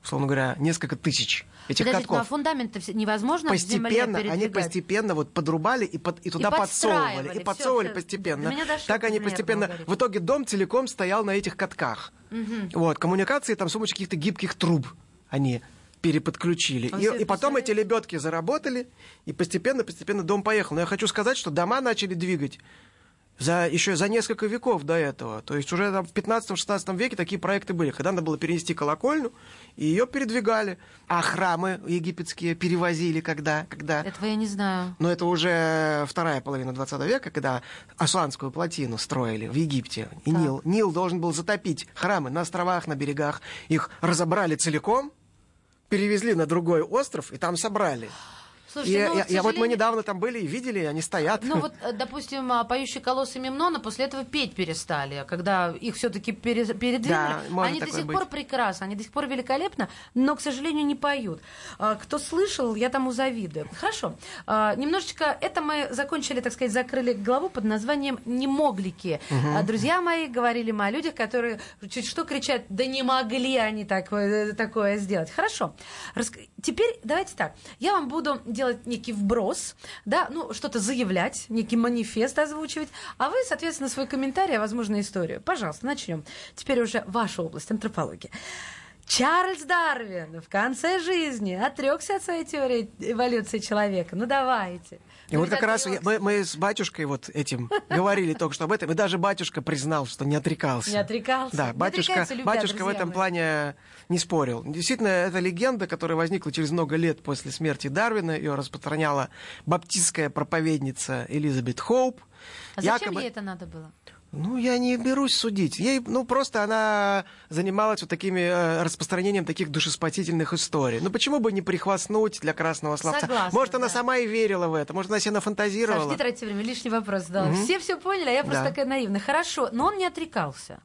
S3: условно говоря, несколько тысяч этих
S2: Подождите, ну а
S3: катков.
S2: фундамент невозможно
S3: Постепенно, они постепенно вот подрубали и, под- и туда
S2: подстраивали,
S3: подсовывали. И подсовывали
S2: всё.
S3: постепенно. Так они постепенно... В итоге дом целиком стоял на этих катках. Вот, коммуникации там с помощью каких-то гибких труб они переподключили.
S2: Вы
S3: И, и потом эти лебедки заработали, и постепенно-постепенно дом поехал. Но я хочу сказать, что дома начали двигать за, еще за несколько веков до этого. То есть уже там в 15-16 веке такие проекты были, когда надо было перенести колокольню, и ее передвигали. А храмы египетские перевозили когда? когда?
S2: Этого я не знаю.
S3: Но это уже вторая половина 20 века, когда Асуанскую плотину строили в Египте. И. Нил, Нил должен был затопить храмы на островах, на берегах. Их разобрали целиком, перевезли на другой остров и там собрали.
S2: Слушайте,
S3: и
S2: ну,
S3: я,
S2: к
S3: я- вот мы недавно там были и видели, они стоят.
S2: Ну вот, э, допустим, а, поющие колоссы Мемнона после этого петь перестали, а когда их все-таки передвинули.
S3: Да,
S2: они до сих
S3: быть.
S2: пор прекрасны, они до сих пор великолепны, но, к сожалению, не поют. А, Кто слышал, я тому завидую. Хорошо. Немножечко это мы закончили, так сказать, закрыли главу под названием «Немоглики». А, Друзья мои, говорили мы о людях, которые чуть что кричат, да не могли они такое, такое сделать. Хорошо. Раск- Теперь давайте так. Я вам буду делать некий вброс, да, ну, что-то заявлять, некий манифест озвучивать, а вы, соответственно, свой комментарий, а, возможно, историю. Пожалуйста, начнем. Теперь уже ваша область, антропология. Чарльз Дарвин в конце жизни отрекся от своей теории эволюции человека. Ну давайте.
S3: И
S2: Ну,
S3: вот как
S2: ведь
S3: раз
S2: отрёкся.
S3: мы, мы с батюшкой вот этим говорили только что об этом, и даже батюшка признал, что не отрекался.
S2: Не отрекался.
S3: Да, батюшка,
S2: любят,
S3: батюшка в этом
S2: мои.
S3: плане не спорил. Действительно, это легенда, которая возникла через много лет после смерти Дарвина. Ее распространяла баптистская проповедница Элизабет Хоуп.
S2: А зачем
S3: Якобы-
S2: ей это надо было?
S3: Ну, я не берусь судить. Ей, ну, просто она занималась вот такими э, распространением таких душеспасительных историй. Ну, почему бы не прихвастнуть для красного словца?
S2: Согласна,
S3: может, она
S2: да.
S3: сама и верила в это, может, она себе нафантазировала.
S2: Саш, не тратите время, лишний вопрос задала. Все все поняли, а я просто
S3: Да.
S2: такая наивная. Хорошо, но он не отрекался.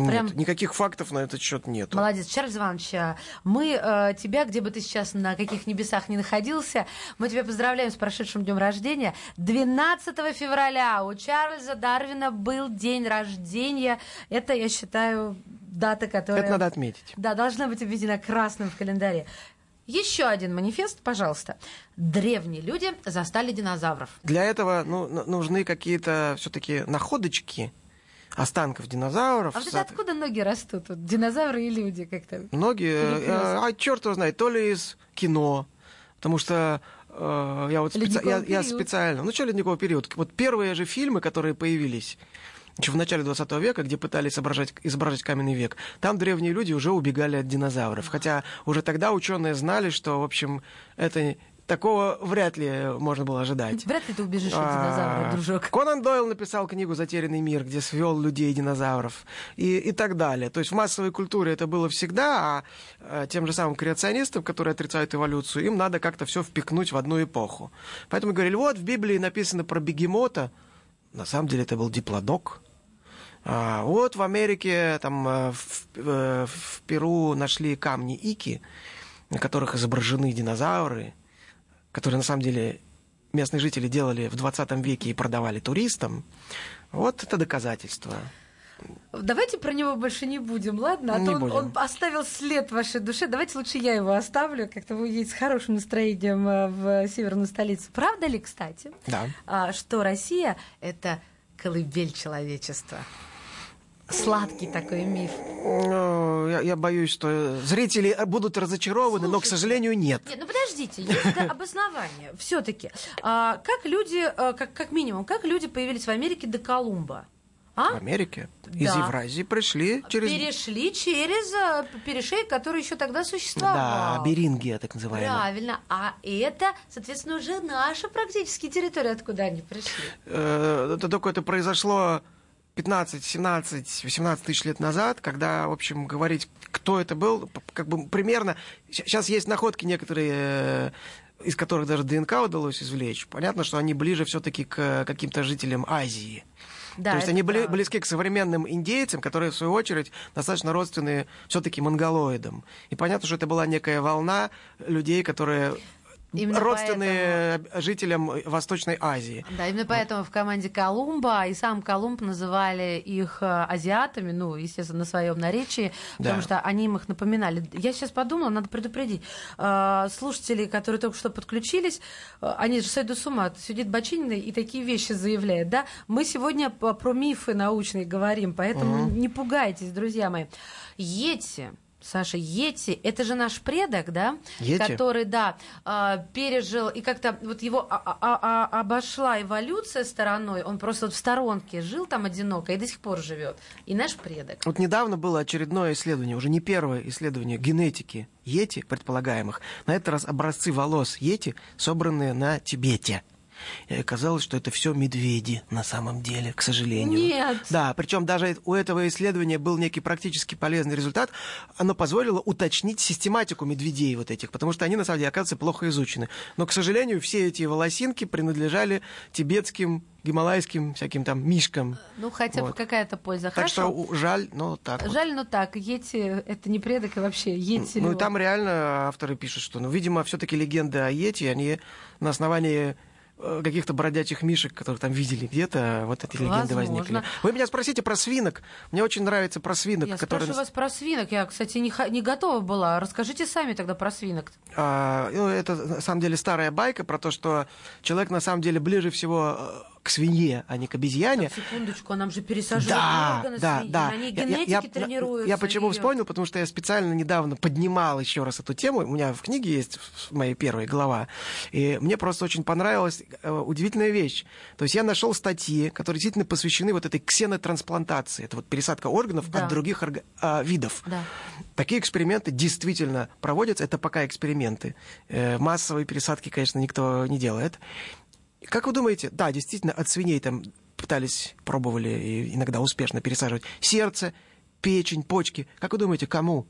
S3: Нет,
S2: Прям-
S3: никаких фактов на этот счет нет.
S2: Молодец, Чарльз Иванович, а, мы э, тебя, где бы ты сейчас на каких небесах не находился, мы тебя поздравляем с прошедшим днем рождения. 12 февраля у Чарльза Дарвина был день рождения. Это, я считаю, дата, которая...
S3: Это надо отметить.
S2: Да, должна быть обведена красным в календаре. Еще один манифест, пожалуйста. Древние люди застали динозавров.
S3: Для этого ну, нужны какие-то все-таки находочки останков динозавров.
S2: А вот это откуда ноги растут? Вот динозавры и люди как-то. Перекрёсток.
S3: э, а черт его знает, то ли из кино, потому что э, я вот специ- я, я специально, ну что ледниковый период, вот первые же фильмы, которые появились еще в начале 20 века, где пытались изображать, изображать каменный век, там древние люди уже убегали от динозавров. Хотя уже тогда ученые знали, что, в общем, это такого вряд ли можно было ожидать.
S2: Вряд ли ты убежишь от
S3: А,
S2: динозавра, дружок.
S3: Конан Дойл написал книгу «Затерянный мир», где свел людей и динозавров и, и так далее. То есть в массовой культуре это было всегда, а э, тем же самым креационистам, которые отрицают эволюцию, им надо как-то все впихнуть в одну эпоху. Поэтому говорили, вот в Библии написано про бегемота, на самом деле это был диплодок. А, вот в Америке, там, э, в, э, в Перу нашли камни Ики, на которых изображены динозавры, которые на самом деле местные жители делали в 20 веке и продавали туристам. Вот это доказательство.
S2: Давайте про него больше не будем, ладно? А
S3: Не
S2: то он,
S3: будем.
S2: он оставил след в вашей душе. Давайте лучше я его оставлю. Как-то вы едете с хорошим настроением э, в северную столицу. Правда ли, кстати,
S3: Да.
S2: а, что Россия это колыбель человечества. Сладкий такой миф.
S3: Ну, я, я боюсь, что зрители будут разочарованы, но, к сожалению, нет.
S2: Нет, ну подождите, есть обоснование. Все-таки, а, как люди, а, как, как минимум, как люди появились в Америке до Колумба? А?
S3: В Америке из
S2: Да.
S3: Евразии пришли через...
S2: Перешли через а, перешейк, который еще тогда существовал.
S3: Да, Берингия, так называемая.
S2: Правильно. А это, соответственно, уже наша практически территория, откуда они пришли.
S3: Э, Это только это произошло 15, 17, 18 тысяч лет назад, когда, в общем, говорить, кто это был, как бы примерно... Сейчас есть находки некоторые, э, из которых даже ДНК удалось извлечь. Понятно, что они ближе все-таки к каким-то жителям Азии.
S2: Да,
S3: То есть они были близки к современным индейцам, которые, в свою очередь, достаточно родственны все-таки монголоидам. И понятно, что это была некая волна людей, которые
S2: Именно
S3: родственные жителям Восточной Азии.
S2: Да, именно поэтому в команде Колумба и сам Колумб называли их э, азиатами, ну, естественно, на своем наречии, потому
S3: Да.
S2: что они им их напоминали. Я сейчас подумала, надо предупредить. Э, Слушатели, которые только что подключились, э, они же сойдут с ума. Сидит Бочинина и такие вещи заявляет, да? Мы сегодня про мифы научные говорим, поэтому не пугайтесь, друзья мои. Йети, Саша, Йети, это же наш предок, да?
S3: Йети?
S2: Который, да, а, пережил, и как-то вот его а- а- обошла эволюция стороной, он просто вот в сторонке жил там одиноко и до сих пор живет. И наш предок.
S3: Вот недавно было очередное исследование, уже не первое исследование генетики йети, предполагаемых. На этот раз образцы волос йети, собранные на Тибете. И оказалось, что это все медведи на самом деле, к сожалению.
S2: Нет.
S3: Да, причем даже у этого исследования был некий практически полезный результат. Оно позволило уточнить систематику медведей вот этих, потому что они, на самом деле, оказывается, плохо изучены. Но, к сожалению, все эти волосинки принадлежали тибетским, гималайским всяким там мишкам.
S2: Ну, хотя бы
S3: Вот.
S2: какая-то польза.
S3: Так
S2: Хорошо.
S3: что жаль, но так вот.
S2: Жаль, но так, Йети это не предок и вообще Йети.
S3: Ну и там реально авторы пишут, что, ну, видимо, все-таки легенды о Йети, они на основании э, каких-то бродячих мишек, которых там видели где-то, вот эти легенды
S2: Возможно.
S3: возникли. Вы меня спросите про свинок. Мне очень нравится про свинок,
S2: Я
S3: которые...
S2: спрашиваю вас про свинок. Я, кстати, не, не готова была. Расскажите сами тогда про свинок.
S3: А, ну, это на самом деле старая байка про то, что человек на самом деле ближе всего э, к свинье, а не к обезьяне.
S2: Так, секундочку, а нам же пересаживают
S3: Да,
S2: органы
S3: да,
S2: свиньи.
S3: да.
S2: Они
S3: Я- я-
S2: генетики
S3: я,
S2: тренируются.
S3: Я почему
S2: её.
S3: вспомнил, потому что я специально недавно поднимал еще раз эту тему. У меня в книге есть моя первая глава. И мне просто очень понравилась э, удивительная вещь. То есть я нашел статьи, которые действительно посвящены вот этой ксенотрансплантации. Это вот пересадка органов
S2: Да.
S3: от других орга- а, видов.
S2: Да.
S3: Такие эксперименты действительно проводятся. Это пока эксперименты. Э, массовые пересадки, конечно, никто не делает. Как вы думаете, да, действительно, от свиней там пытались, пробовали и иногда успешно пересаживать сердце, печень, почки. Как вы думаете, кому?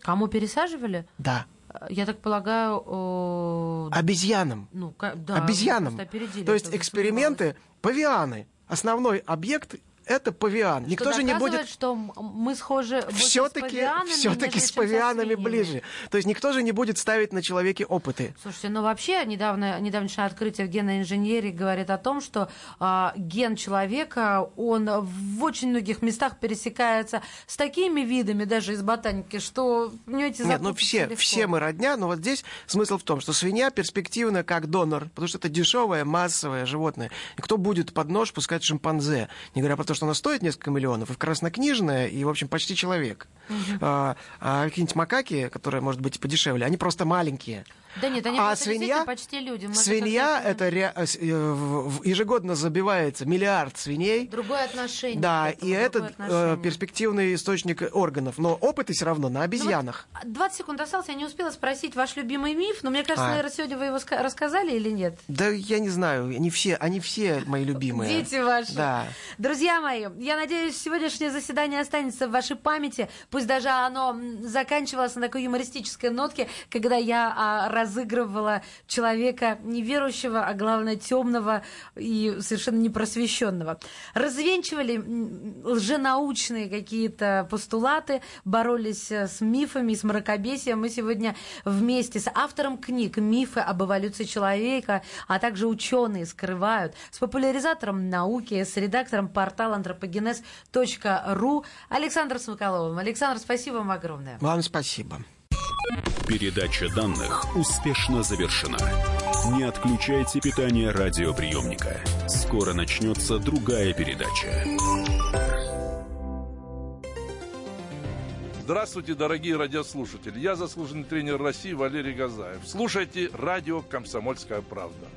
S2: Кому пересаживали?
S3: Да.
S2: Я так полагаю, о,
S3: Обезьянам.
S2: ну, да,
S3: Обезьянам. То есть эксперименты павианы. Основной объект это павиан.
S2: Что
S3: Никто же не будет
S2: что мы схожи
S3: все-таки
S2: павианами,
S3: все-таки с павианами ближе. То есть никто же не будет ставить на человеке опыты.
S2: Слушайте, ну вообще недавно, недавнешнее открытие в генной инженерии говорит о том, что а, ген человека, он в очень многих местах пересекается с такими видами, даже из ботаники, что, понимаете,
S3: Нет, ну все,
S2: легко.
S3: все мы родня, но вот здесь смысл в том, что свинья перспективна как донор, потому что это дешевое, массовое животное. И кто будет под нож пускать шимпанзе? Не говоря про то, что оно стоит несколько миллионов, и краснокнижное, и, в общем, почти человек. А, а какие-нибудь макаки, которые, может быть, подешевле, они просто маленькие.
S2: Да нет, они
S3: а свинья,
S2: почти люди. Мы
S3: свинья
S2: это
S3: ре- э, э, в- в- ежегодно забивается миллиард свиней.
S2: Другое отношение.
S3: Да, и это э,
S2: отношение.
S3: перспективный источник органов. Но опыты все равно на обезьянах.
S2: 20 секунд осталось, я не успела спросить ваш любимый миф, но мне кажется,
S3: А.
S2: наверное, сегодня вы его ска- рассказали или нет?
S3: Да я не знаю, они все, они все мои любимые.
S2: Дети ваши.
S3: Да.
S2: Друзья мои, я надеюсь, сегодняшнее заседание останется в вашей памяти. Пусть даже оно заканчивалось на такой юмористической нотке, когда я а, разыгрывала человека неверующего, а главное темного и совершенно непросвещенного. Развенчивали лженаучные какие-то постулаты, боролись э, с мифами, с мракобесием. Мы сегодня вместе с автором книг «Мифы об эволюции человека», а также ученые скрывают, с популяризатором науки, с редактором портала антропогенез.ру Александром Смоколовым. Александр, спасибо вам огромное.
S3: Вам спасибо.
S1: Передача данных успешно завершена. Не отключайте питание радиоприемника. Скоро начнется другая передача.
S7: Здравствуйте, дорогие радиослушатели. Я заслуженный тренер России Валерий Газаев. Слушайте радио «Комсомольская правда».